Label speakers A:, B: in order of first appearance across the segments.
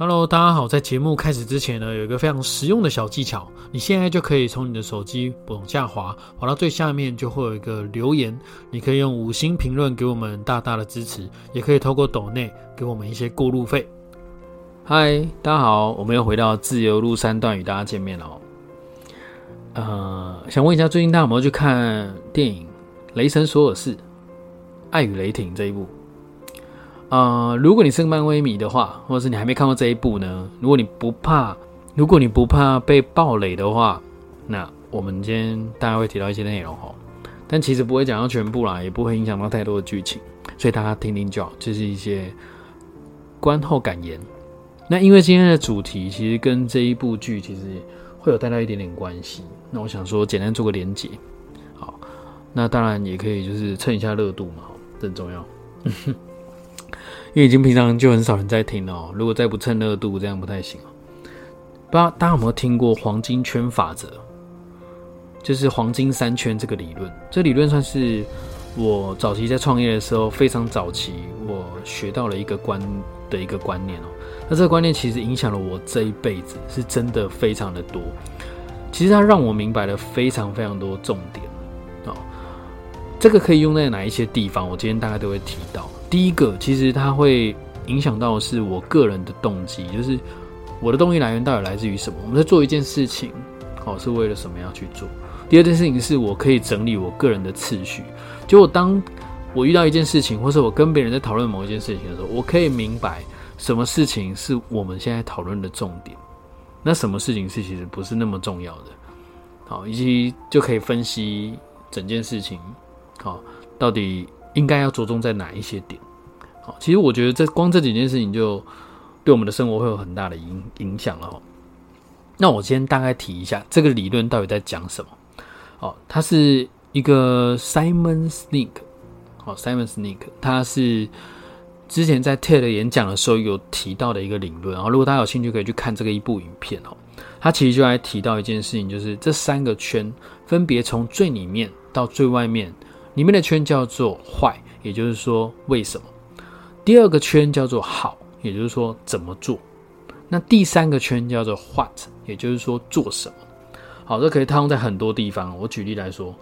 A: Hello，大家好。在节目开始之前呢，有一个非常实用的小技巧，你现在就可以从你的手机往下滑，滑到最下面就会有一个留言，你可以用五星评论给我们大大的支持，也可以透过抖内给我们一些过路费。
B: 嗨，大家好，我们又回到自由路三段与大家见面了哦。呃，想问一下，最近大家有没有去看电影《雷神索尔四：爱与雷霆》这一部？呃，如果你是个漫威迷的话，或者是你还没看过这一部呢，如果你不怕，如果你不怕被暴雷的话，那我们今天大概会提到一些内容哈，但其实不会讲到全部啦，也不会影响到太多的剧情，所以大家听听就好，就是一些观后感言。那因为今天的主题其实跟这一部剧其实会有带到一点点关系，那我想说简单做个连结。好，那当然也可以就是蹭一下热度嘛，很重要。因为已经平常就很少人在听哦，如果再不蹭热度，这样不太行不知道大家有没有听过黄金圈法则？就是黄金三圈这个理论。这理论算是我早期在创业的时候非常早期，我学到了一个观的一个观念哦。那这个观念其实影响了我这一辈子，是真的非常的多。其实它让我明白了非常非常多重点哦。这个可以用在哪一些地方？我今天大概都会提到。第一个，其实它会影响到是我个人的动机，就是我的动力来源到底来自于什么？我们在做一件事情，好是为了什么要去做？第二件事情是我可以整理我个人的次序，就我当我遇到一件事情，或是我跟别人在讨论某一件事情的时候，我可以明白什么事情是我们现在讨论的重点，那什么事情是其实不是那么重要的，好，以及就可以分析整件事情，好，到底。应该要着重在哪一些点？好，其实我觉得这光这几件事情就对我们的生活会有很大的影影响了哈。那我先大概提一下这个理论到底在讲什么。哦，它是一个 Simon Sneak，好，Simon Sneak，他是之前在 TED 演讲的时候有提到的一个理论。然后，如果大家有兴趣，可以去看这个一部影片哦。他其实就来提到一件事情，就是这三个圈分别从最里面到最外面。里面的圈叫做坏，也就是说为什么？第二个圈叫做好，也就是说怎么做？那第三个圈叫做 what，也就是说做什么？好，这可以套用在很多地方。我举例来说，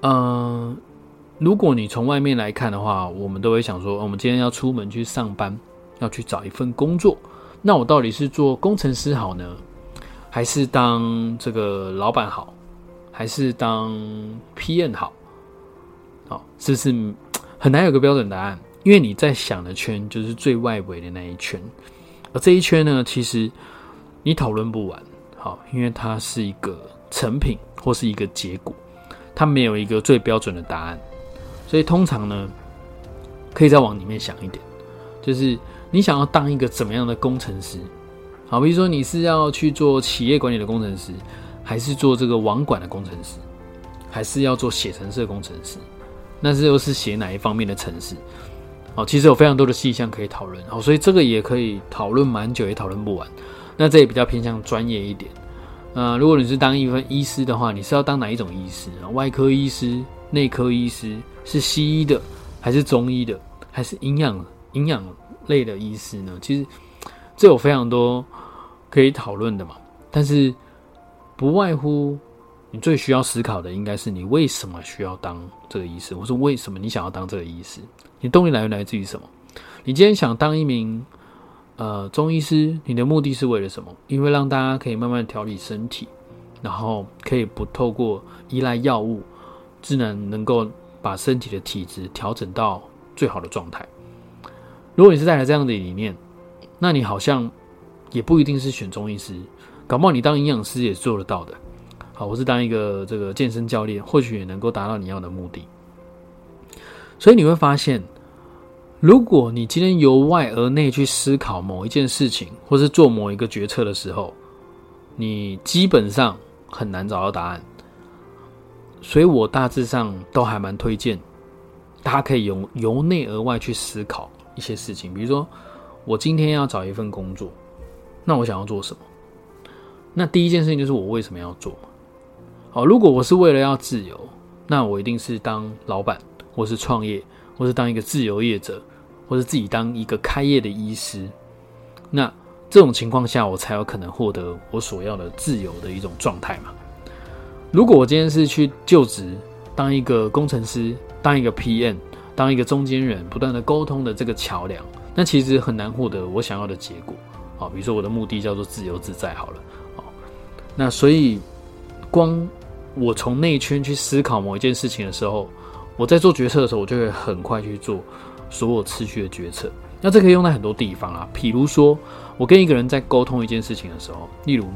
B: 嗯，如果你从外面来看的话，我们都会想说，我们今天要出门去上班，要去找一份工作，那我到底是做工程师好呢，还是当这个老板好，还是当 PM 好？好，是不是很难有个标准答案？因为你在想的圈就是最外围的那一圈，而这一圈呢，其实你讨论不完。好，因为它是一个成品或是一个结果，它没有一个最标准的答案。所以通常呢，可以再往里面想一点，就是你想要当一个怎么样的工程师？好，比如说你是要去做企业管理的工程师，还是做这个网管的工程师，还是要做写程式工程师？那是又是写哪一方面的城市？哦，其实有非常多的细项可以讨论，哦，所以这个也可以讨论蛮久，也讨论不完。那这也比较偏向专业一点。呃，如果你是当一份医师的话，你是要当哪一种医师啊？外科医师、内科医师，是西医的，还是中医的，还是营养营养类的医师呢？其实这有非常多可以讨论的嘛。但是不外乎。最需要思考的应该是你为什么需要当这个医师，或是为什么你想要当这个医师？你动力来源来自于什么？你今天想当一名呃中医师，你的目的是为了什么？因为让大家可以慢慢调理身体，然后可以不透过依赖药物，自然能够把身体的体质调整到最好的状态。如果你是带来这样的理念，那你好像也不一定是选中医师，搞不好你当营养师也做得到的。好，我是当一个这个健身教练，或许也能够达到你要的目的。所以你会发现，如果你今天由外而内去思考某一件事情，或是做某一个决策的时候，你基本上很难找到答案。所以我大致上都还蛮推荐，大家可以由由内而外去思考一些事情。比如说，我今天要找一份工作，那我想要做什么？那第一件事情就是我为什么要做？好，如果我是为了要自由，那我一定是当老板，或是创业，或是当一个自由业者，或是自己当一个开业的医师。那这种情况下，我才有可能获得我所要的自由的一种状态嘛。如果我今天是去就职当一个工程师，当一个 PM，当一个中间人，不断的沟通的这个桥梁，那其实很难获得我想要的结果。好，比如说我的目的叫做自由自在，好了，好，那所以光我从内圈去思考某一件事情的时候，我在做决策的时候，我就会很快去做所有次序的决策。那这可以用在很多地方啊，比如说我跟一个人在沟通一件事情的时候，例如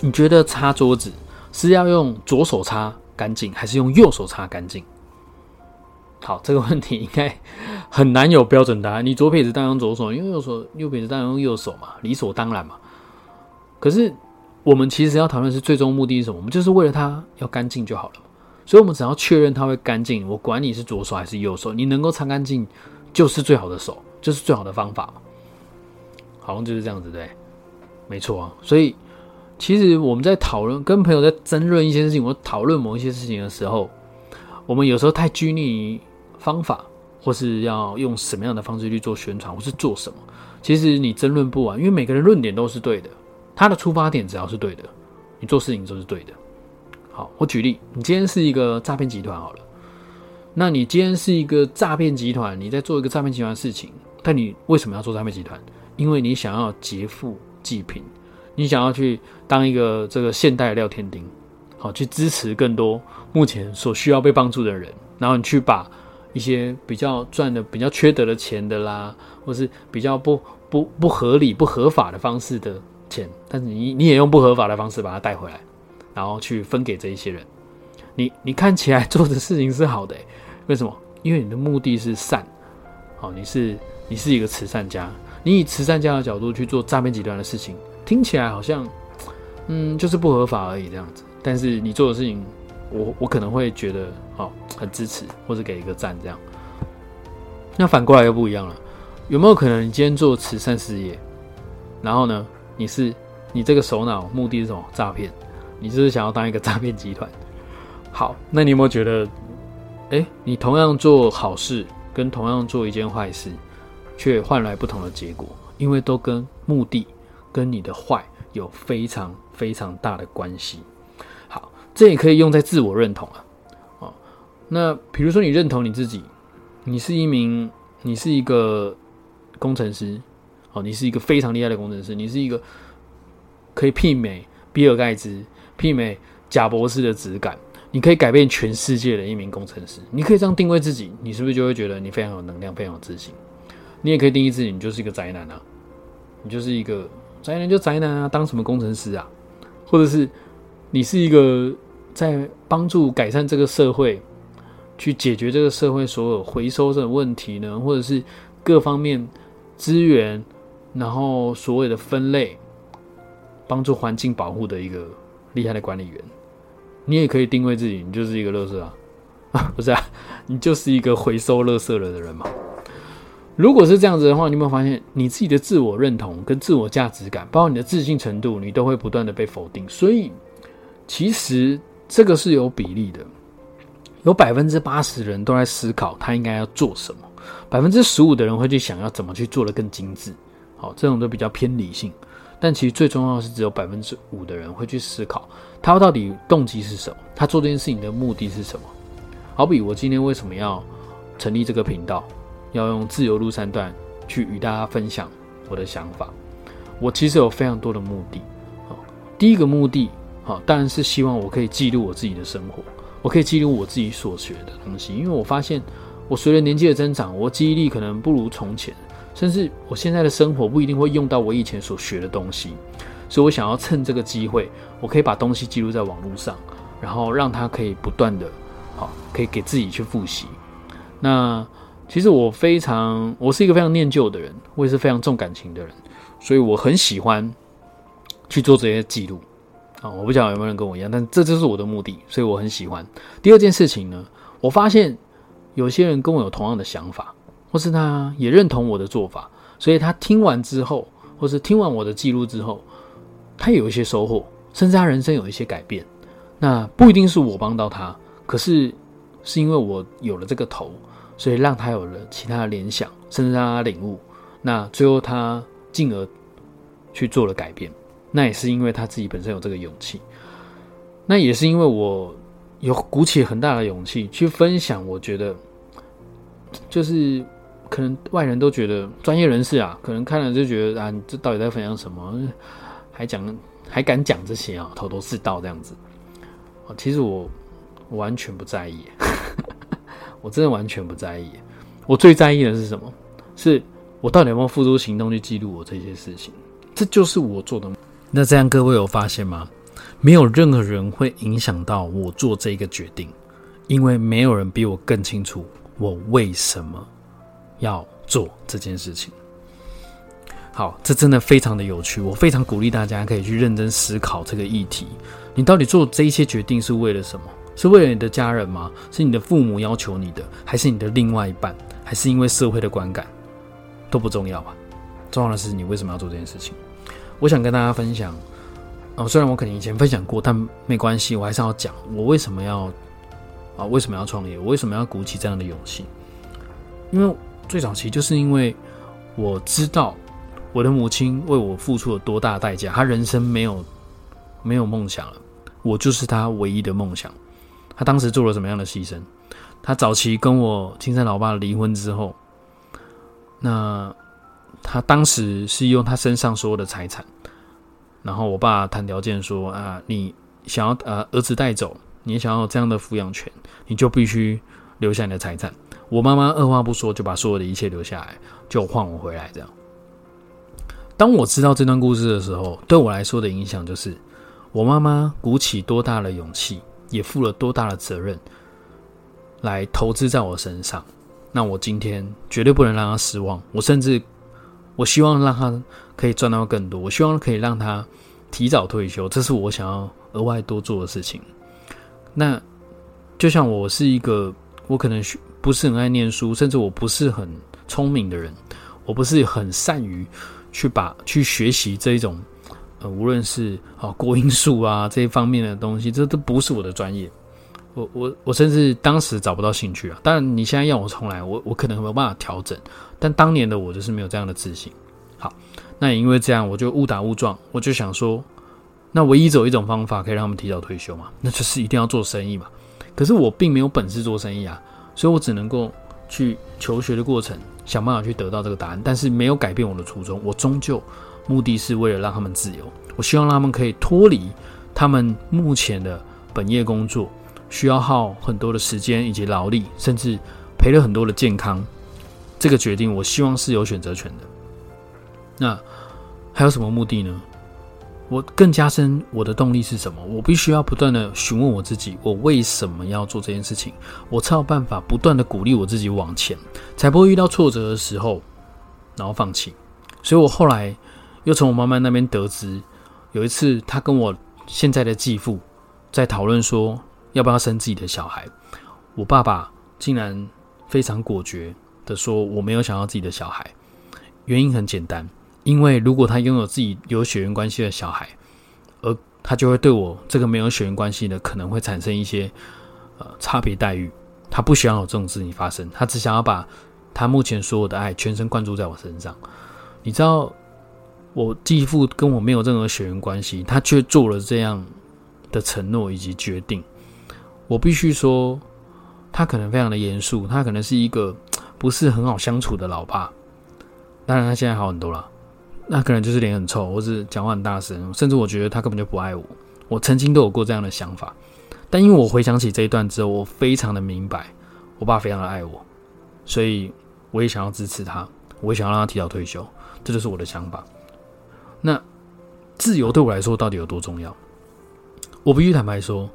B: 你觉得擦桌子是要用左手擦干净，还是用右手擦干净？好，这个问题应该很难有标准答案。你左撇子当然用左手，因为右手右撇子当然用右手嘛，理所当然嘛。可是我们其实要讨论是最终目的是什么？我们就是为了它要干净就好了所以我们只要确认它会干净，我管你是左手还是右手，你能够擦干净就是最好的手，就是最好的方法。好像就是这样子对，没错啊。所以其实我们在讨论跟朋友在争论一些事情，我讨论某一些事情的时候，我们有时候太拘泥于。方法，或是要用什么样的方式去做宣传，或是做什么，其实你争论不完，因为每个人论点都是对的，他的出发点只要是对的，你做事情就是对的。好，我举例，你今天是一个诈骗集团好了，那你今天是一个诈骗集团，你在做一个诈骗集团的事情，但你为什么要做诈骗集团？因为你想要劫富济贫，你想要去当一个这个现代的廖天丁，好，去支持更多目前所需要被帮助的人，然后你去把。一些比较赚的比较缺德的钱的啦，或是比较不不不合理不合法的方式的钱，但是你你也用不合法的方式把它带回来，然后去分给这一些人，你你看起来做的事情是好的，为什么？因为你的目的是善，好，你是你是一个慈善家，你以慈善家的角度去做诈骗集团的事情，听起来好像嗯就是不合法而已这样子，但是你做的事情。我我可能会觉得哦很支持或者给一个赞这样，那反过来又不一样了，有没有可能你今天做慈善事业，然后呢你是你这个首脑目的是什么诈骗，你就是想要当一个诈骗集团？好，那你有没有觉得，哎，你同样做好事跟同样做一件坏事，却换来不同的结果，因为都跟目的跟你的坏有非常非常大的关系。好这也可以用在自我认同啊，哦，那比如说你认同你自己，你是一名，你是一个工程师，哦，你是一个非常厉害的工程师，你是一个可以媲美比尔盖茨、媲美贾博士的质感，你可以改变全世界的一名工程师，你可以这样定位自己，你是不是就会觉得你非常有能量、非常有自信？你也可以定义自己，你就是一个宅男啊，你就是一个宅男就宅男啊，当什么工程师啊，或者是？你是一个在帮助改善这个社会，去解决这个社会所有回收的问题呢，或者是各方面资源，然后所谓的分类，帮助环境保护的一个厉害的管理员。你也可以定位自己，你就是一个乐色啊，不是啊，你就是一个回收乐色了的人嘛。如果是这样子的话，你有没有发现你自己的自我认同跟自我价值感，包括你的自信程度，你都会不断的被否定，所以。其实这个是有比例的，有百分之八十人都在思考他应该要做什么，百分之十五的人会去想要怎么去做的更精致。好，这种都比较偏理性，但其实最重要的是只有百分之五的人会去思考他到底动机是什么，他做这件事情的目的是什么。好比我今天为什么要成立这个频道，要用自由路三段去与大家分享我的想法，我其实有非常多的目的。好，第一个目的。好，当然是希望我可以记录我自己的生活，我可以记录我自己所学的东西。因为我发现，我随着年纪的增长，我记忆力可能不如从前，甚至我现在的生活不一定会用到我以前所学的东西。所以我想要趁这个机会，我可以把东西记录在网络上，然后让它可以不断的，好，可以给自己去复习。那其实我非常，我是一个非常念旧的人，我也是非常重感情的人，所以我很喜欢去做这些记录。啊，我不晓得有没有人跟我一样，但这就是我的目的，所以我很喜欢。第二件事情呢，我发现有些人跟我有同样的想法，或是他也认同我的做法，所以他听完之后，或是听完我的记录之后，他有一些收获，甚至他人生有一些改变。那不一定是我帮到他，可是是因为我有了这个头，所以让他有了其他的联想，甚至让他领悟。那最后他进而去做了改变。那也是因为他自己本身有这个勇气，那也是因为我有鼓起很大的勇气去分享。我觉得，就是可能外人都觉得专业人士啊，可能看了就觉得啊，这到底在分享什么？还讲还敢讲这些啊，头头是道这样子。其实我完全不在意，我真的完全不在意。我最在意的是什么？是我到底有没有付出行动去记录我这些事情？这就是我做的。那这样各位有发现吗？没有任何人会影响到我做这个决定，因为没有人比我更清楚我为什么要做这件事情。好，这真的非常的有趣，我非常鼓励大家可以去认真思考这个议题。你到底做这一些决定是为了什么？是为了你的家人吗？是你的父母要求你的，还是你的另外一半？还是因为社会的观感？都不重要吧。重要的是你为什么要做这件事情。我想跟大家分享，哦，虽然我可能以前分享过，但没关系，我还是要讲我为什么要啊，为什么要创业？我为什么要鼓起这样的勇气？因为最早期就是因为我知道我的母亲为我付出了多大代价，她人生没有没有梦想了。我就是她唯一的梦想。她当时做了什么样的牺牲？她早期跟我亲生老爸离婚之后，那他当时是用他身上所有的财产，然后我爸谈条件说：啊，你想要呃儿子带走，你想要这样的抚养权，你就必须留下你的财产。我妈妈二话不说就把所有的一切留下来，就换我回来。这样，当我知道这段故事的时候，对我来说的影响就是。我妈妈鼓起多大的勇气，也负了多大的责任，来投资在我身上。那我今天绝对不能让她失望。我甚至，我希望让她可以赚到更多。我希望可以让她提早退休，这是我想要额外多做的事情。那就像我是一个，我可能不是很爱念书，甚至我不是很聪明的人，我不是很善于去把去学习这一种。呃，无论是啊国音数啊这一方面的东西，这都不是我的专业。我我我甚至当时找不到兴趣啊。当然，你现在要我重来，我我可能没有办法调整。但当年的我就是没有这样的自信。好，那也因为这样，我就误打误撞，我就想说，那唯一只有一种方法可以让他们提早退休嘛，那就是一定要做生意嘛。可是我并没有本事做生意啊，所以我只能够去求学的过程，想办法去得到这个答案，但是没有改变我的初衷。我终究。目的是为了让他们自由，我希望让他们可以脱离他们目前的本业工作，需要耗很多的时间以及劳力，甚至赔了很多的健康。这个决定，我希望是有选择权的。那还有什么目的呢？我更加深我的动力是什么？我必须要不断的询问我自己，我为什么要做这件事情？我才有办法不断的鼓励我自己往前，才不会遇到挫折的时候然后放弃。所以我后来。又从我妈妈那边得知，有一次她跟我现在的继父在讨论说要不要生自己的小孩，我爸爸竟然非常果决的说我没有想要自己的小孩，原因很简单，因为如果他拥有自己有血缘关系的小孩，而他就会对我这个没有血缘关系的可能会产生一些呃差别待遇，他不希望有这种事情发生，他只想要把他目前所有的爱全神贯注在我身上，你知道。我继父跟我没有任何血缘关系，他却做了这样的承诺以及决定。我必须说，他可能非常的严肃，他可能是一个不是很好相处的老爸。当然，他现在好很多了。那可能就是脸很臭，或是讲话很大声，甚至我觉得他根本就不爱我。我曾经都有过这样的想法，但因为我回想起这一段之后，我非常的明白，我爸非常的爱我，所以我也想要支持他，我也想要让他提早退休，这就是我的想法。那自由对我来说到底有多重要？我必须坦白说，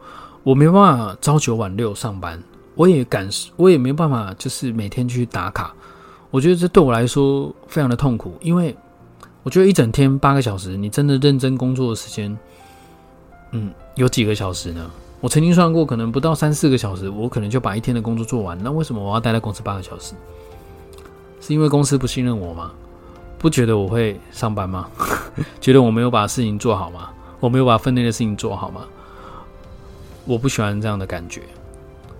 B: 我没办法朝九晚六上班，我也感我也没办法，就是每天去打卡。我觉得这对我来说非常的痛苦，因为我觉得一整天八个小时，你真的认真工作的时间，嗯，有几个小时呢？我曾经算过，可能不到三四个小时，我可能就把一天的工作做完。那为什么我要待在公司八个小时？是因为公司不信任我吗？不觉得我会上班吗？觉得我没有把事情做好吗？我没有把分内的事情做好吗？我不喜欢这样的感觉，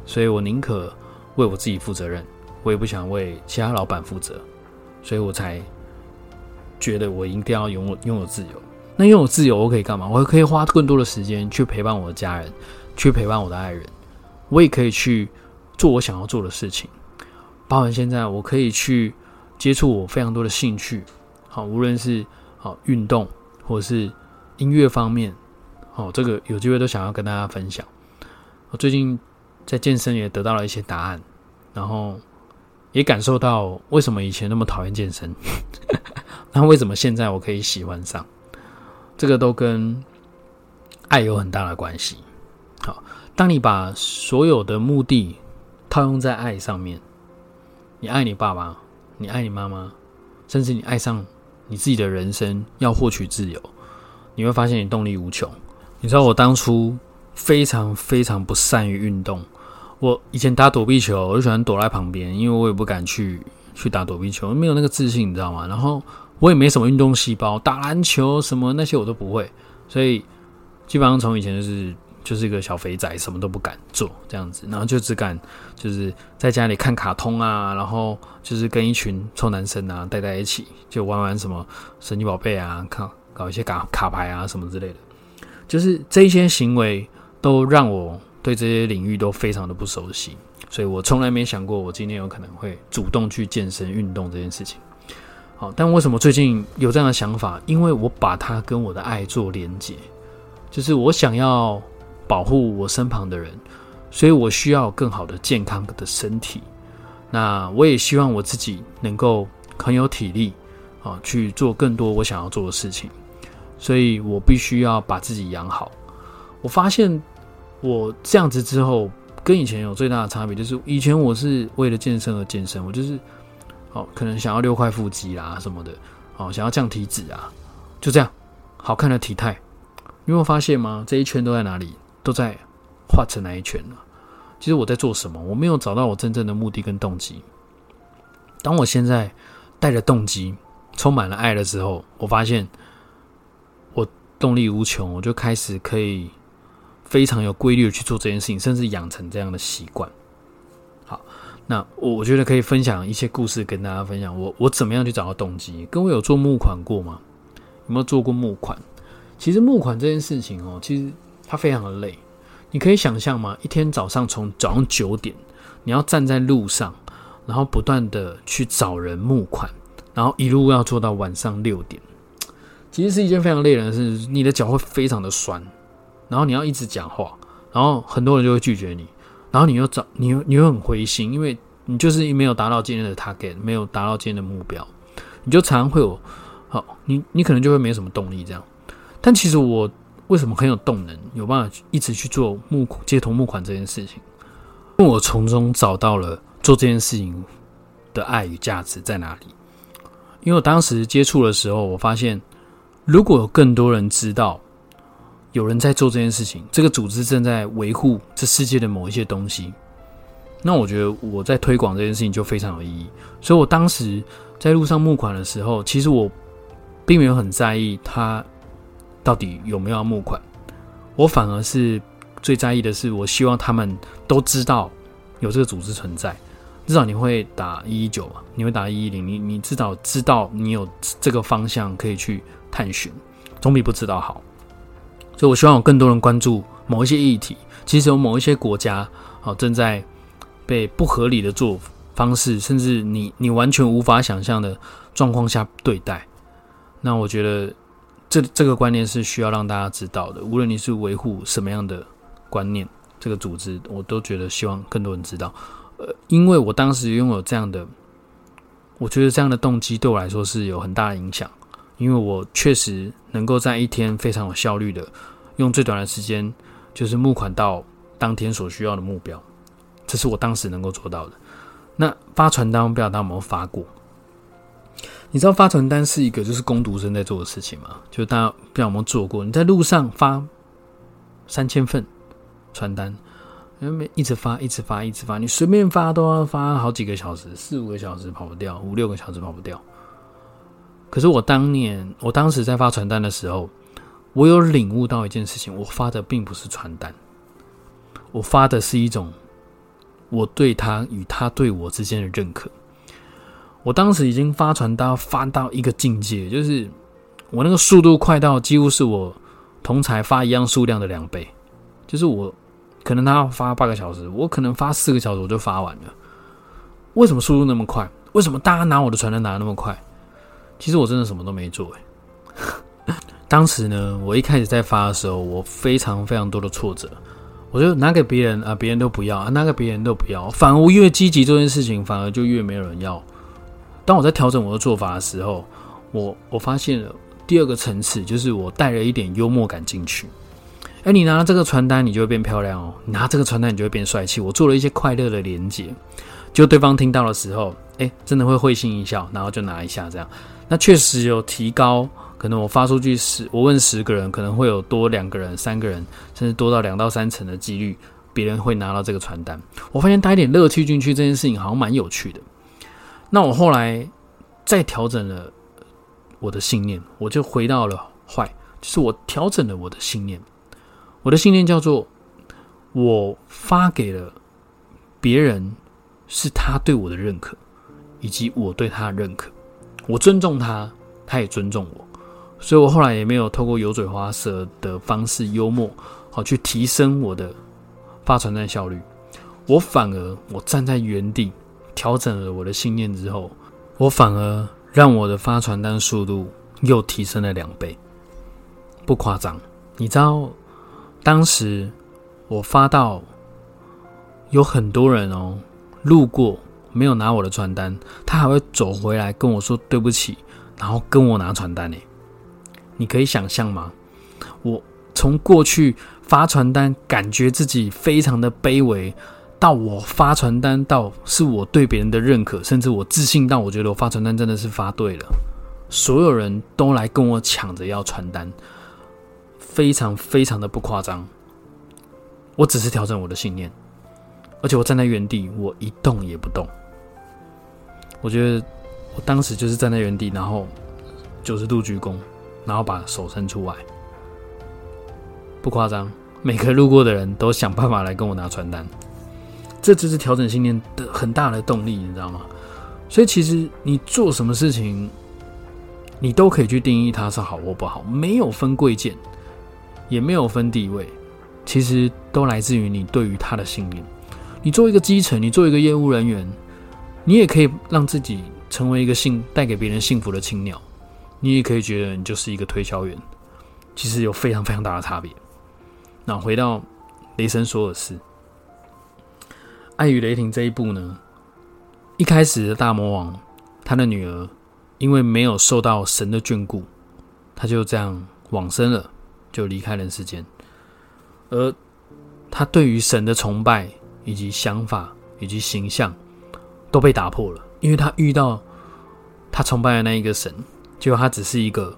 B: 所以我宁可为我自己负责任，我也不想为其他老板负责，所以我才觉得我一定要拥有拥有自由。那拥有自由，我可以干嘛？我可以花更多的时间去陪伴我的家人，去陪伴我的爱人。我也可以去做我想要做的事情。包含现在，我可以去接触我非常多的兴趣，好，无论是好运动，或是音乐方面，好，这个有机会都想要跟大家分享。我最近在健身也得到了一些答案，然后也感受到为什么以前那么讨厌健身，那为什么现在我可以喜欢上？这个都跟爱有很大的关系。好，当你把所有的目的套用在爱上面。你爱你爸爸，你爱你妈妈，甚至你爱上你自己的人生，要获取自由，你会发现你动力无穷。你知道我当初非常非常不善于运动，我以前打躲避球，我就喜欢躲在旁边，因为我也不敢去去打躲避球，没有那个自信，你知道吗？然后我也没什么运动细胞，打篮球什么那些我都不会，所以基本上从以前就是。就是一个小肥仔，什么都不敢做这样子，然后就只敢就是在家里看卡通啊，然后就是跟一群臭男生啊待在一起，就玩玩什么神奇宝贝啊，看搞一些卡卡牌啊什么之类的。就是这些行为都让我对这些领域都非常的不熟悉，所以我从来没想过我今天有可能会主动去健身运动这件事情。好，但为什么最近有这样的想法？因为我把它跟我的爱做连结，就是我想要。保护我身旁的人，所以我需要更好的健康的身体。那我也希望我自己能够很有体力啊，去做更多我想要做的事情。所以我必须要把自己养好。我发现我这样子之后，跟以前有最大的差别，就是以前我是为了健身而健身，我就是哦，可能想要六块腹肌啦什么的，哦，想要降体脂啊，就这样好看的体态。你有发现吗？这一圈都在哪里？都在画成那一圈了。其实我在做什么？我没有找到我真正的目的跟动机。当我现在带着动机，充满了爱的时候，我发现我动力无穷，我就开始可以非常有规律的去做这件事情，甚至养成这样的习惯。好，那我我觉得可以分享一些故事跟大家分享。我我怎么样去找到动机？各位有做募款过吗？有没有做过募款？其实募款这件事情哦，其实。它非常的累，你可以想象吗？一天早上从早上九点，你要站在路上，然后不断的去找人募款，然后一路要做到晚上六点，其实是一件非常累人的事。你的脚会非常的酸，然后你要一直讲话，然后很多人就会拒绝你，然后你又找你又你又很灰心，因为你就是没有达到今天的 target，没有达到今天的目标，你就常常会有好，你你可能就会没什么动力这样。但其实我。为什么很有动能，有办法一直去做募街头募款这件事情？因为我从中找到了做这件事情的爱与价值在哪里。因为我当时接触的时候，我发现如果有更多人知道有人在做这件事情，这个组织正在维护这世界的某一些东西，那我觉得我在推广这件事情就非常有意义。所以我当时在路上募款的时候，其实我并没有很在意他。到底有没有要募款？我反而是最在意的是，我希望他们都知道有这个组织存在。至少你会打一一九嘛，你会打一一零，你你至少知道你有这个方向可以去探寻，总比不知道好。所以我希望有更多人关注某一些议题。其实有某一些国家哦正在被不合理的做方式，甚至你你完全无法想象的状况下对待。那我觉得。这这个观念是需要让大家知道的。无论你是维护什么样的观念，这个组织我都觉得希望更多人知道。呃，因为我当时拥有这样的，我觉得这样的动机对我来说是有很大的影响。因为我确实能够在一天非常有效率的，用最短的时间，就是募款到当天所需要的目标。这是我当时能够做到的。那发传单，不知道大家有没有发过？你知道发传单是一个就是攻读生在做的事情吗？就大家不知道有没有做过？你在路上发三千份传单，因为一直发，一直发，一直发，你随便发都要发好几个小时，四五个小时跑不掉，五六个小时跑不掉。可是我当年，我当时在发传单的时候，我有领悟到一件事情：我发的并不是传单，我发的是一种我对他与他对我之间的认可。我当时已经发传单发到一个境界，就是我那个速度快到几乎是我同才发一样数量的两倍，就是我可能他要发八个小时，我可能发四个小时我就发完了。为什么速度那么快？为什么大家拿我的传单拿的那么快？其实我真的什么都没做哎。当时呢，我一开始在发的时候，我非常非常多的挫折。我就拿给别人啊，别人都不要啊，拿给别人都不要。反而越积极做这件事情，反而就越没有人要。当我在调整我的做法的时候，我我发现了第二个层次，就是我带了一点幽默感进去。哎，你拿了这个传单，你就会变漂亮哦；拿这个传单，你就会变帅气。我做了一些快乐的连接，就对方听到的时候，哎，真的会会心一笑，然后就拿一下这样。那确实有提高。可能我发出去十，我问十个人，可能会有多两个人、三个人，甚至多到两到三成的几率，别人会拿到这个传单。我发现带一点乐趣进去，这件事情好像蛮有趣的。那我后来再调整了我的信念，我就回到了坏，就是我调整了我的信念。我的信念叫做：我发给了别人，是他对我的认可，以及我对他的认可。我尊重他，他也尊重我。所以我后来也没有透过油嘴滑舌的方式幽默，好去提升我的发传单效率。我反而我站在原地调整了我的信念之后，我反而让我的发传单速度又提升了两倍，不夸张。你知道，当时我发到有很多人哦路过没有拿我的传单，他还会走回来跟我说对不起，然后跟我拿传单呢。你可以想象吗？我从过去发传单，感觉自己非常的卑微，到我发传单，到是我对别人的认可，甚至我自信到我觉得我发传单真的是发对了，所有人都来跟我抢着要传单，非常非常的不夸张。我只是调整我的信念，而且我站在原地，我一动也不动。我觉得我当时就是站在原地，然后九十度鞠躬。然后把手伸出来，不夸张，每个路过的人都想办法来跟我拿传单，这就是调整信念的很大的动力，你知道吗？所以其实你做什么事情，你都可以去定义它是好或不好，没有分贵贱，也没有分地位，其实都来自于你对于他的信念。你做一个基层，你做一个业务人员，你也可以让自己成为一个幸带给别人幸福的青鸟。你也可以觉得你就是一个推销员，其实有非常非常大的差别。那回到雷神索尔斯，《爱与雷霆》这一部呢，一开始的大魔王，他的女儿因为没有受到神的眷顾，他就这样往生了，就离开人世间。而他对于神的崇拜以及想法以及形象都被打破了，因为他遇到他崇拜的那一个神。就他只是一个，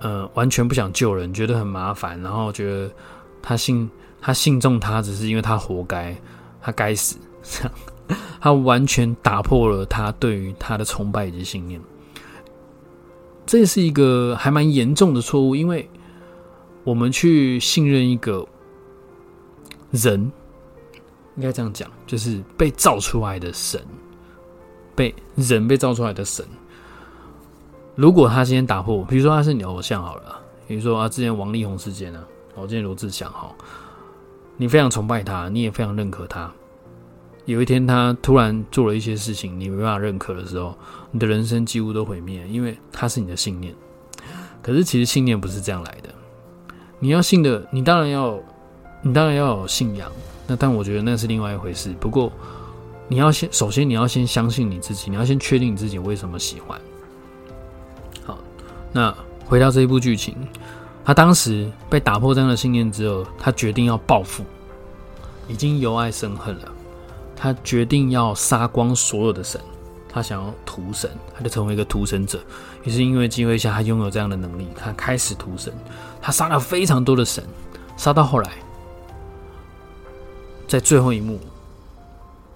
B: 呃，完全不想救人，觉得很麻烦，然后觉得他信他信中他，只是因为他活该，他该死，这样，他完全打破了他对于他的崇拜以及信念。这是一个还蛮严重的错误，因为我们去信任一个人，应该这样讲，就是被造出来的神，被人被造出来的神。如果他今天打破，比如说他是你偶像好了，比如说啊，之前王力宏事件啊，我今天罗志祥哈，你非常崇拜他，你也非常认可他。有一天他突然做了一些事情，你没办法认可的时候，你的人生几乎都毁灭，因为他是你的信念。可是其实信念不是这样来的，你要信的，你当然要，你当然要有信仰。但我觉得那是另外一回事。不过你要先，首先你要先相信你自己，你要先确定你自己为什么喜欢。好那回到这一部剧情，他当时被打破这样的信念之后，他决定要报复，已经由爱生恨了。他决定要杀光所有的神，他想要屠神，他就成为一个屠神者。也是因为机会下，他拥有这样的能力，他开始屠神。他杀了非常多的神，杀到后来，在最后一幕，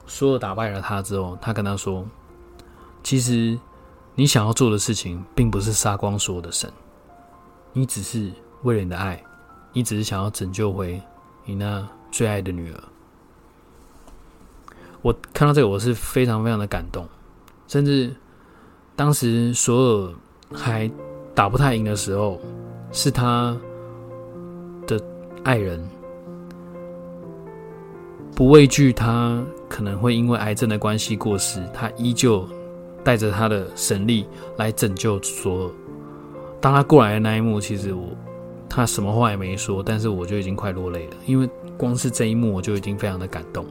B: 所有打败了他之后，他跟他说：“其实。”你想要做的事情，并不是杀光所有的神，你只是为了你的爱，你只是想要拯救回你那最爱的女儿。我看到这个，我是非常非常的感动，甚至当时索尔还打不太赢的时候，是他的爱人不畏惧他可能会因为癌症的关系过世，他依旧带着他的神力来拯救索尔。当他过来的那一幕，其实我他什么话也没说，但是我就已经快落泪了，因为光是这一幕我就已经非常的感动。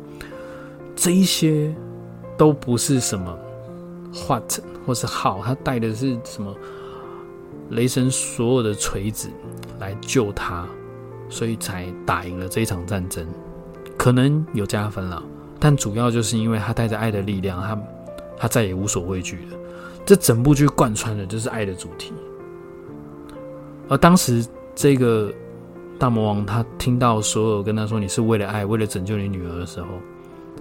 B: 这一些都不是什么 what 或是 how，他带的是什么雷神所有的锤子来救他，所以才打赢了这一场战争。可能有加分了，但主要就是因为他带着爱的力量，他他再也无所畏惧了。这整部剧贯穿的就是爱的主题。而当时这个大魔王他听到所有跟他说你是为了爱，为了拯救你女儿的时候，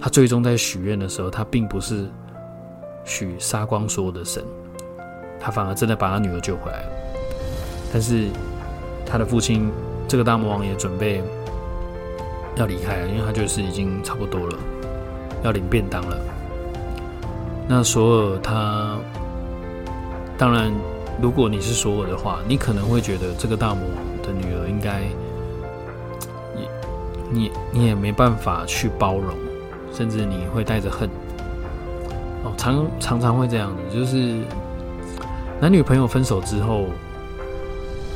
B: 他最终在许愿的时候，他并不是许杀光所有的神，他反而真的把他女儿救回来了。但是他的父亲这个大魔王也准备要离开了，因为他就是已经差不多了，要领便当了。那索尔他当然。如果你是索尔的话，你可能会觉得这个大魔王的女儿应该，你你你也没办法去包容，甚至你会带着恨。哦，常常常会这样子，就是男女朋友分手之后，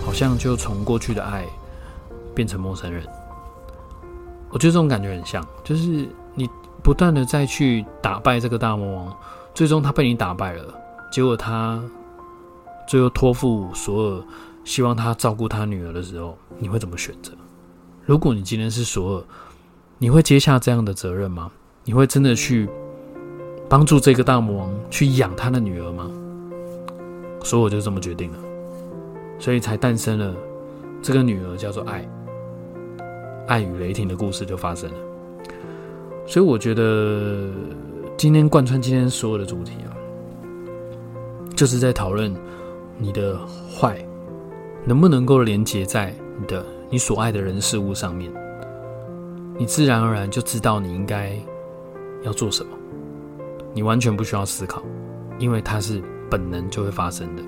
B: 好像就从过去的爱变成陌生人。我觉得这种感觉很像，就是你不断的再去打败这个大魔王，最终他被你打败了，结果他。最后托付索尔，希望他照顾他女儿的时候，你会怎么选择？如果你今天是索尔，你会接下这样的责任吗？你会真的去帮助这个大魔王去养他的女儿吗？索尔就这么决定了，所以才诞生了这个女儿叫做爱，爱与雷霆的故事就发生了。所以我觉得今天贯穿今天所有的主题啊，就是在讨论。你的坏能不能够连接在你的你所爱的人事物上面？你自然而然就知道你应该要做什么，你完全不需要思考，因为它是本能就会发生的。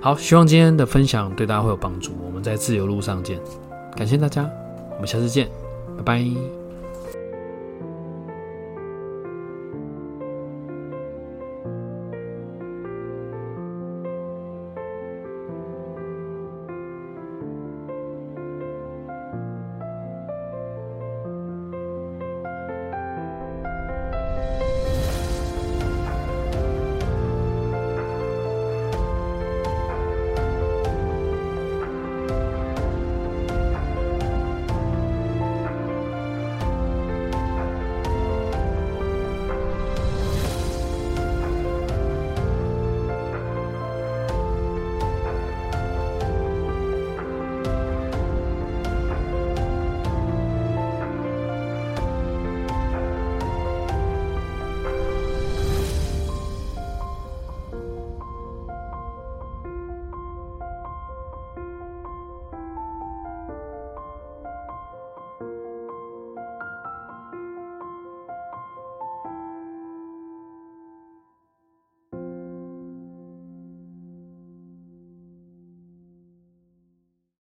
B: 好，希望今天的分享对大家会有帮助。我们在自由路上见，感谢大家，我们下次见，拜拜。